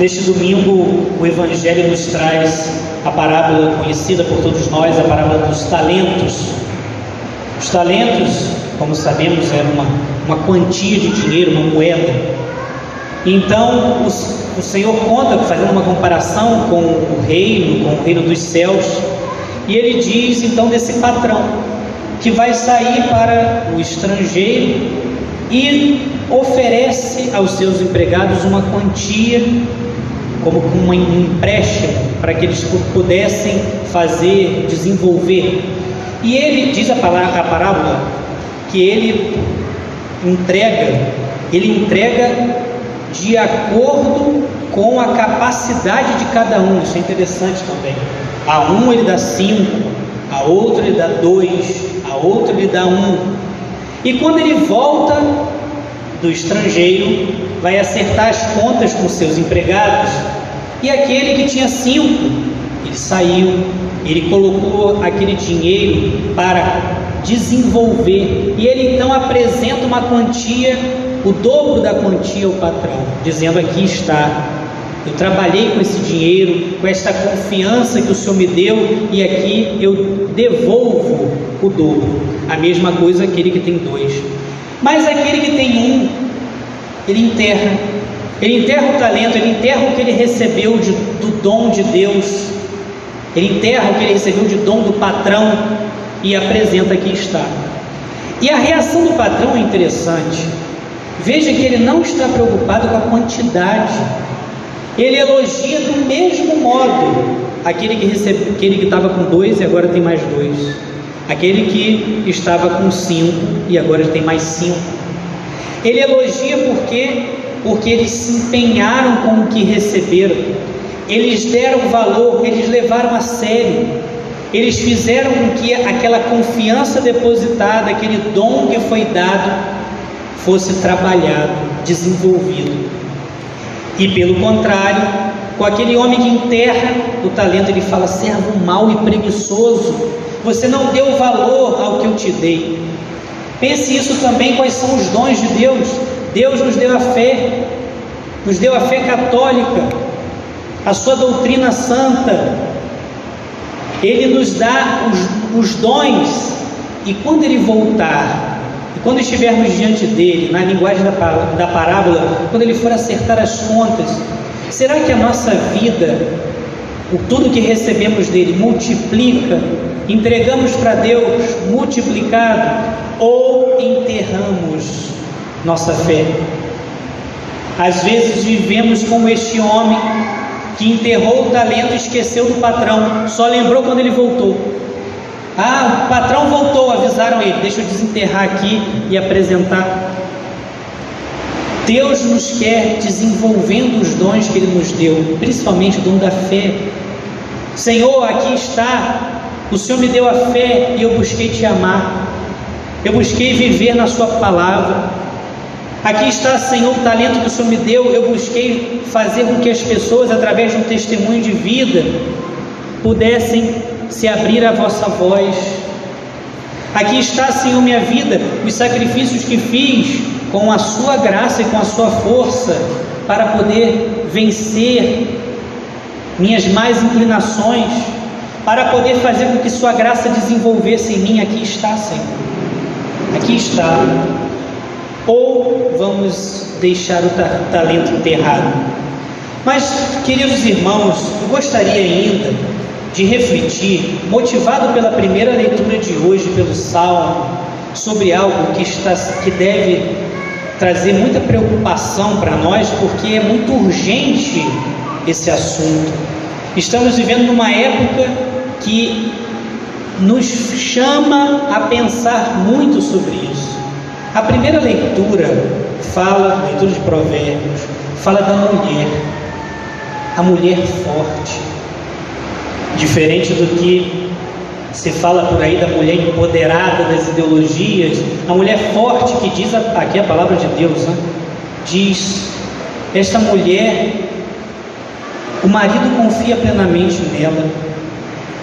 Neste domingo, o Evangelho nos traz a parábola conhecida por todos nós, a parábola dos talentos. Os talentos, como sabemos, era uma, uma quantia de dinheiro, uma moeda. Então, o, o Senhor conta, fazendo uma comparação com o reino, com o reino dos céus, e ele diz então desse patrão que vai sair para o estrangeiro e oferece aos seus empregados uma quantia como um empréstimo para que eles pudessem fazer, desenvolver. E ele diz a, a parábola que ele entrega, ele entrega de acordo com a capacidade de cada um. Isso é interessante também. A um ele dá cinco, a outro ele dá dois, a outro ele dá um. E quando ele volta do estrangeiro, vai acertar as contas com seus empregados, e aquele que tinha cinco, ele saiu, ele colocou aquele dinheiro para desenvolver, e ele então apresenta uma quantia, o dobro da quantia ao patrão, dizendo: Aqui está, eu trabalhei com esse dinheiro, com esta confiança que o Senhor me deu, e aqui eu devolvo o dobro. A mesma coisa aquele que tem dois. Mas aquele que tem um, ele enterra. Ele enterra o talento, ele enterra o que ele recebeu de, do dom de Deus. Ele enterra o que ele recebeu de dom do patrão e apresenta aqui está. E a reação do patrão é interessante. Veja que ele não está preocupado com a quantidade. Ele elogia do mesmo modo aquele que recebeu, aquele que estava com dois e agora tem mais dois. Aquele que estava com cinco e agora tem mais cinco. Ele elogia porque porque eles se empenharam com o que receberam. Eles deram valor, eles levaram a sério. Eles fizeram com que aquela confiança depositada, aquele dom que foi dado, fosse trabalhado, desenvolvido. E pelo contrário, com aquele homem que enterra o talento, ele fala: servo mau e preguiçoso, você não deu valor ao que eu te dei. Pense isso também: quais são os dons de Deus? Deus nos deu a fé, nos deu a fé católica, a sua doutrina santa. Ele nos dá os, os dons, e quando ele voltar, e quando estivermos diante dele, na linguagem da, da parábola, quando ele for acertar as contas, será que a nossa vida, o tudo que recebemos dele, multiplica entregamos para Deus multiplicado ou enterramos nossa fé. Às vezes vivemos como este homem que enterrou o talento e esqueceu do patrão, só lembrou quando ele voltou. Ah, o patrão voltou, avisaram ele, deixa eu desenterrar aqui e apresentar. Deus nos quer desenvolvendo os dons que Ele nos deu, principalmente o dom da fé. Senhor, aqui está o Senhor me deu a fé e eu busquei te amar. Eu busquei viver na Sua palavra. Aqui está, Senhor, o talento que o Senhor me deu. Eu busquei fazer com que as pessoas, através de um testemunho de vida, pudessem se abrir à vossa voz. Aqui está, Senhor, minha vida, os sacrifícios que fiz com a Sua graça e com a Sua força para poder vencer minhas más inclinações para poder fazer com que Sua graça desenvolvesse em mim. Aqui está, Senhor. Aqui está. Ou vamos deixar o talento enterrado. Mas, queridos irmãos, eu gostaria ainda de refletir, motivado pela primeira leitura de hoje, pelo Salmo, sobre algo que, está, que deve trazer muita preocupação para nós, porque é muito urgente esse assunto. Estamos vivendo numa época que nos chama a pensar muito sobre isso. A primeira leitura fala, leitura de Provérbios, fala da mulher, a mulher forte, diferente do que se fala por aí da mulher empoderada das ideologias, a mulher forte que diz aqui a palavra de Deus, né? diz: esta mulher o marido confia plenamente nela,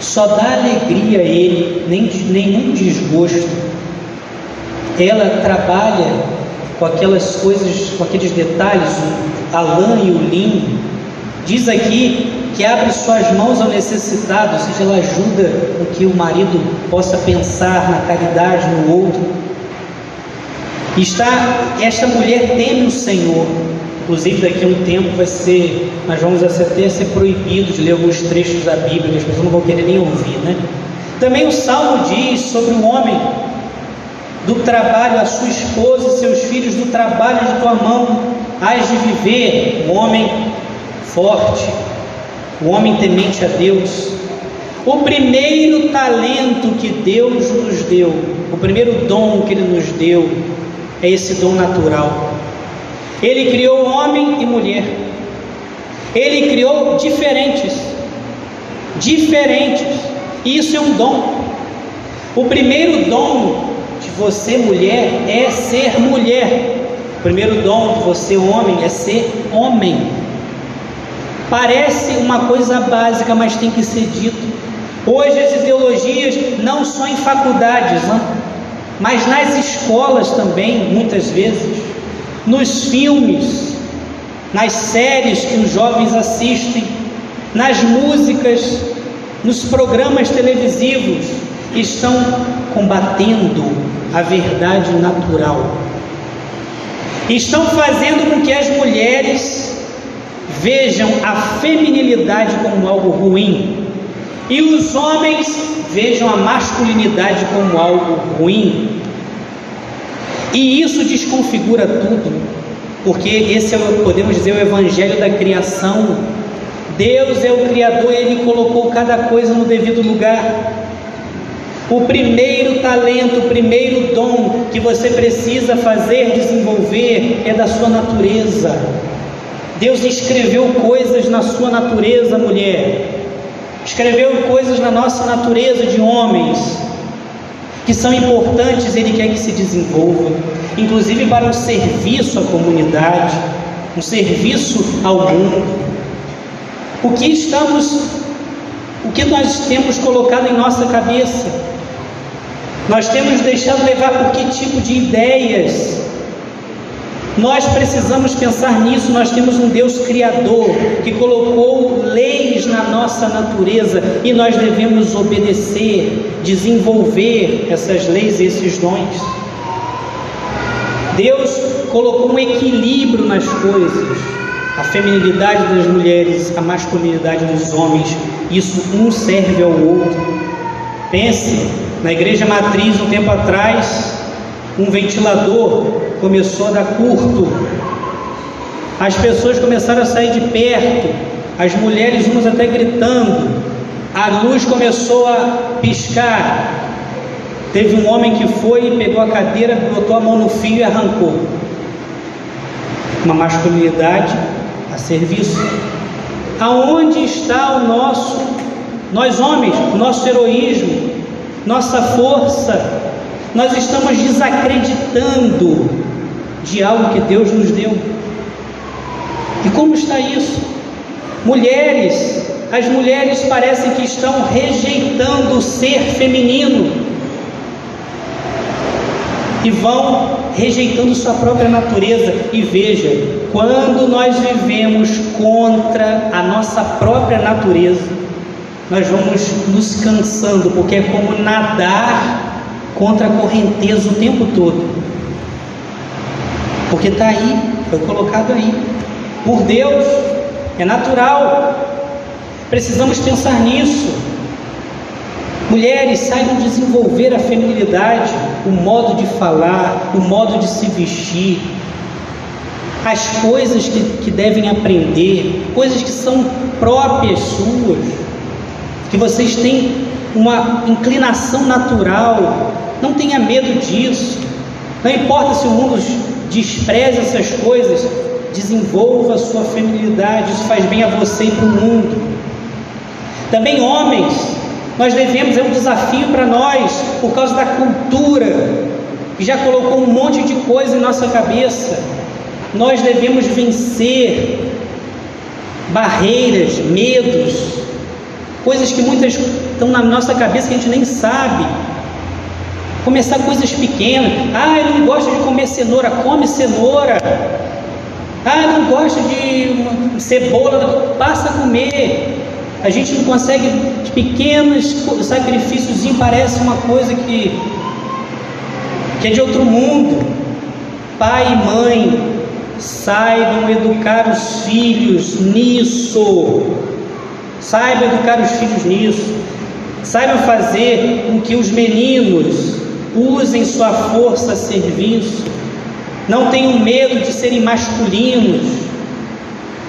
só dá alegria a ele, nem, nenhum desgosto. Ela trabalha com aquelas coisas, com aqueles detalhes, a lã e o linho, Diz aqui que abre suas mãos ao necessitado, ou seja, ela ajuda com que o marido possa pensar na caridade no outro. Está, esta mulher teme o Senhor. Inclusive daqui a um tempo vai ser, nós vamos até ser proibidos de ler alguns trechos da Bíblia, as pessoas não vão querer nem ouvir, né? Também o Salmo diz sobre o homem do trabalho, a sua esposa e seus filhos, do trabalho de tua mão, hás de viver, um homem forte, o homem temente a Deus. O primeiro talento que Deus nos deu, o primeiro dom que Ele nos deu, é esse dom natural. Ele criou homem e mulher. Ele criou diferentes. Diferentes. Isso é um dom. O primeiro dom de você, mulher, é ser mulher. O primeiro dom de você, homem, é ser homem. Parece uma coisa básica, mas tem que ser dito. Hoje as ideologias não só em faculdades, né? mas nas escolas também, muitas vezes, nos filmes, nas séries que os jovens assistem, nas músicas, nos programas televisivos, estão combatendo a verdade natural. Estão fazendo com que as mulheres vejam a feminilidade como algo ruim e os homens vejam a masculinidade como algo ruim. E isso desconfigura tudo, porque esse é, podemos dizer, o evangelho da criação. Deus é o Criador, Ele colocou cada coisa no devido lugar. O primeiro talento, o primeiro dom que você precisa fazer, desenvolver, é da sua natureza. Deus escreveu coisas na sua natureza, mulher. Escreveu coisas na nossa natureza de homens que são importantes, Ele quer que se desenvolva, inclusive para um serviço à comunidade, um serviço ao mundo. O que estamos, o que nós temos colocado em nossa cabeça? Nós temos deixado levar por que tipo de ideias nós precisamos pensar nisso. Nós temos um Deus Criador que colocou leis na nossa natureza e nós devemos obedecer, desenvolver essas leis e esses dons. Deus colocou um equilíbrio nas coisas, a feminilidade das mulheres, a masculinidade dos homens. Isso um serve ao outro. Pense na igreja matriz um tempo atrás, um ventilador começou a dar curto, as pessoas começaram a sair de perto, as mulheres umas até gritando, a luz começou a piscar. Teve um homem que foi e pegou a cadeira, botou a mão no fio e arrancou. Uma masculinidade a serviço. Aonde está o nosso, nós homens, nosso heroísmo, nossa força, nós estamos desacreditando de algo que Deus nos deu. E como está isso? Mulheres, as mulheres parecem que estão rejeitando o ser feminino e vão rejeitando sua própria natureza. E veja, quando nós vivemos contra a nossa própria natureza, nós vamos nos cansando, porque é como nadar contra a correnteza o tempo todo. Porque está aí, foi colocado aí. Por Deus, é natural. Precisamos pensar nisso. Mulheres, saibam desenvolver a feminilidade, o modo de falar, o modo de se vestir, as coisas que, que devem aprender, coisas que são próprias suas, que vocês têm uma inclinação natural não tenha medo disso. Não importa se o mundo despreza essas coisas, desenvolva a sua feminilidade, isso faz bem a você e para o mundo. Também homens, nós devemos, é um desafio para nós, por causa da cultura, que já colocou um monte de coisa em nossa cabeça. Nós devemos vencer barreiras, medos, coisas que muitas estão na nossa cabeça que a gente nem sabe. Começar coisas pequenas. Ah, eu não gosto de comer cenoura. Come cenoura. Ah, não gosta de cebola, passa a comer. A gente não consegue, pequenos sacrifícios parece uma coisa que, que é de outro mundo. Pai e mãe, saibam educar os filhos nisso. Saibam educar os filhos nisso. Saibam fazer com que os meninos usem sua força a serviço. Não tenham medo de serem masculinos.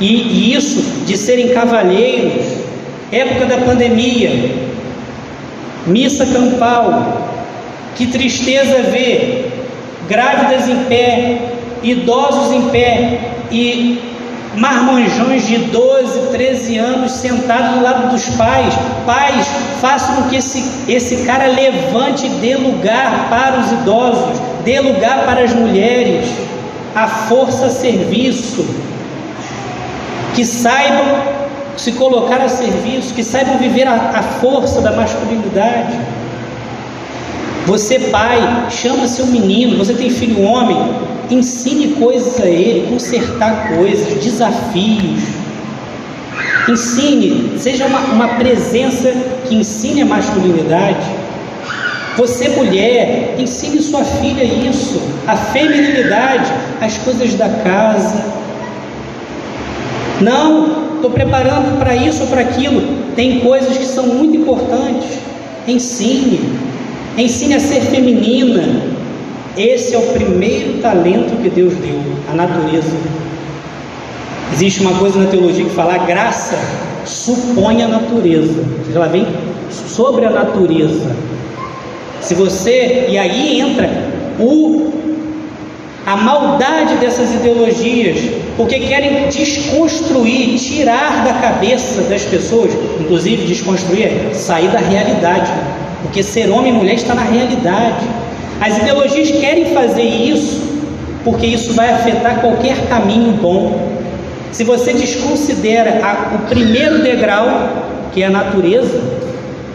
E, isso de serem cavalheiros. Época da pandemia, missa campal. Que tristeza ver grávidas em pé, idosos em pé e marmanjões de 12, 13 anos sentados do lado dos pais. Pais, façam com que esse, esse cara levante e dê lugar para os idosos, dê lugar para as mulheres, a força serviço. Que saibam se colocar a serviço, que saibam viver a, a força da masculinidade. Você, pai, chama seu menino, você tem filho homem, ensine coisas a ele, consertar coisas, desafios. Ensine, seja uma, uma presença que ensine a masculinidade. Você, mulher, ensine sua filha isso, a feminilidade, as coisas da casa. Não, estou preparando para isso ou para aquilo. Tem coisas que são muito importantes. Ensine. Ensine a ser feminina. Esse é o primeiro talento que Deus deu, a natureza. Existe uma coisa na teologia que fala: graça supõe a natureza. Ela vem sobre a natureza. Se você, e aí entra o a maldade dessas ideologias, porque querem desconstruir, tirar da cabeça das pessoas, inclusive desconstruir, é sair da realidade. Porque ser homem e mulher está na realidade. As ideologias querem fazer isso porque isso vai afetar qualquer caminho bom. Se você desconsidera a, o primeiro degrau, que é a natureza,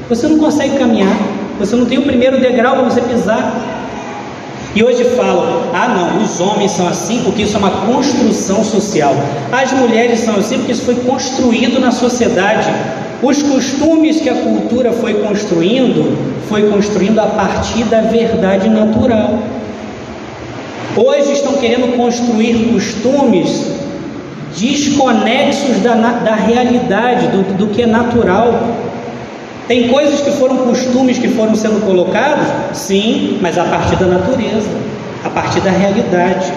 você não consegue caminhar. Você não tem o primeiro degrau para você pisar. E hoje falam: ah, não, os homens são assim porque isso é uma construção social. As mulheres são assim porque isso foi construído na sociedade. Os costumes que a cultura foi construindo, foi construindo a partir da verdade natural. Hoje estão querendo construir costumes desconexos da, da realidade, do, do que é natural. Tem coisas que foram costumes que foram sendo colocados, sim, mas a partir da natureza, a partir da realidade.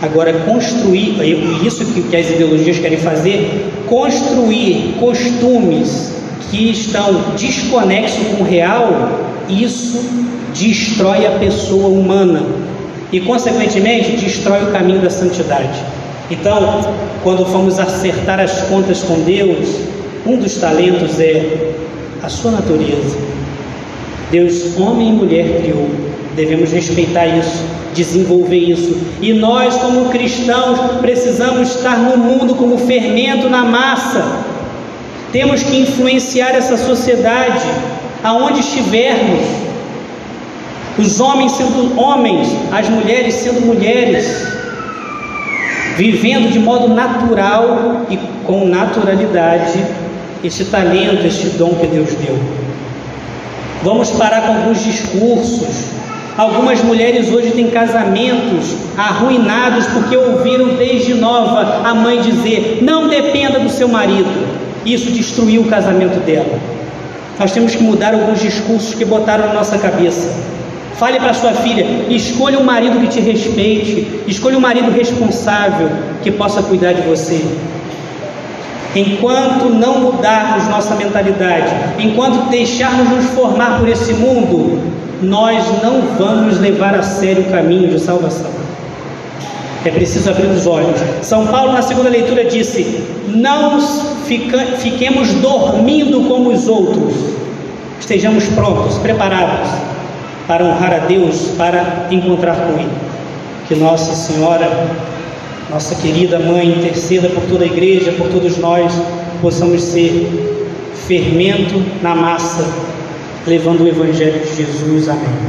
Agora, construir, isso que as ideologias querem fazer, construir costumes que estão desconexos com o real, isso destrói a pessoa humana e, consequentemente, destrói o caminho da santidade. Então, quando formos acertar as contas com Deus, um dos talentos é a sua natureza. Deus, homem e mulher, criou. Devemos respeitar isso, desenvolver isso. E nós, como cristãos, precisamos estar no mundo como fermento na massa. Temos que influenciar essa sociedade aonde estivermos. Os homens sendo homens, as mulheres sendo mulheres, vivendo de modo natural e com naturalidade esse talento, esse dom que Deus deu. Vamos parar com alguns discursos. Algumas mulheres hoje têm casamentos arruinados porque ouviram desde nova a mãe dizer: não dependa do seu marido. Isso destruiu o casamento dela. Nós temos que mudar alguns discursos que botaram na nossa cabeça. Fale para sua filha: escolha um marido que te respeite, escolha um marido responsável que possa cuidar de você. Enquanto não mudarmos nossa mentalidade, enquanto deixarmos nos formar por esse mundo, nós não vamos levar a sério o caminho de salvação. É preciso abrir os olhos. São Paulo, na segunda leitura, disse: Não fica, fiquemos dormindo como os outros, estejamos prontos, preparados para honrar a Deus, para encontrar com Ele. Que Nossa Senhora nossa querida mãe, interceda por toda a igreja, por todos nós, possamos ser fermento na massa, levando o Evangelho de Jesus. Amém.